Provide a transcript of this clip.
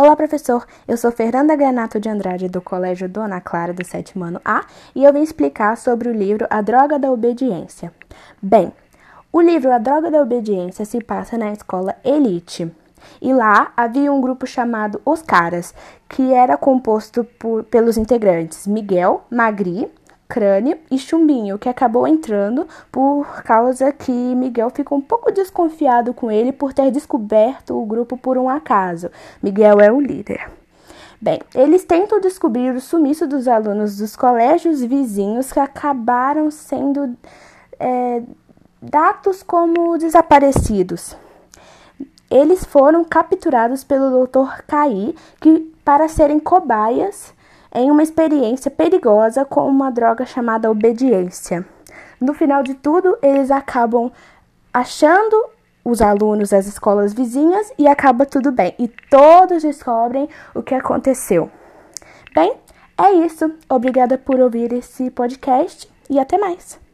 Olá, professor. Eu sou Fernanda Granato de Andrade, do Colégio Dona Clara, do sétimo ano A, e eu vim explicar sobre o livro A Droga da Obediência. Bem, o livro A Droga da Obediência se passa na escola Elite. E lá havia um grupo chamado Os Caras, que era composto por, pelos integrantes Miguel, Magri, Crânio e Chumbinho, que acabou entrando por causa que Miguel ficou um pouco desconfiado com ele por ter descoberto o grupo por um acaso. Miguel é o líder. Bem, eles tentam descobrir o sumiço dos alunos dos colégios vizinhos que acabaram sendo é, dados como desaparecidos. Eles foram capturados pelo Dr. Kai que, para serem cobaias em uma experiência perigosa com uma droga chamada obediência. No final de tudo, eles acabam achando os alunos das escolas vizinhas e acaba tudo bem. E todos descobrem o que aconteceu. Bem, é isso. Obrigada por ouvir esse podcast e até mais.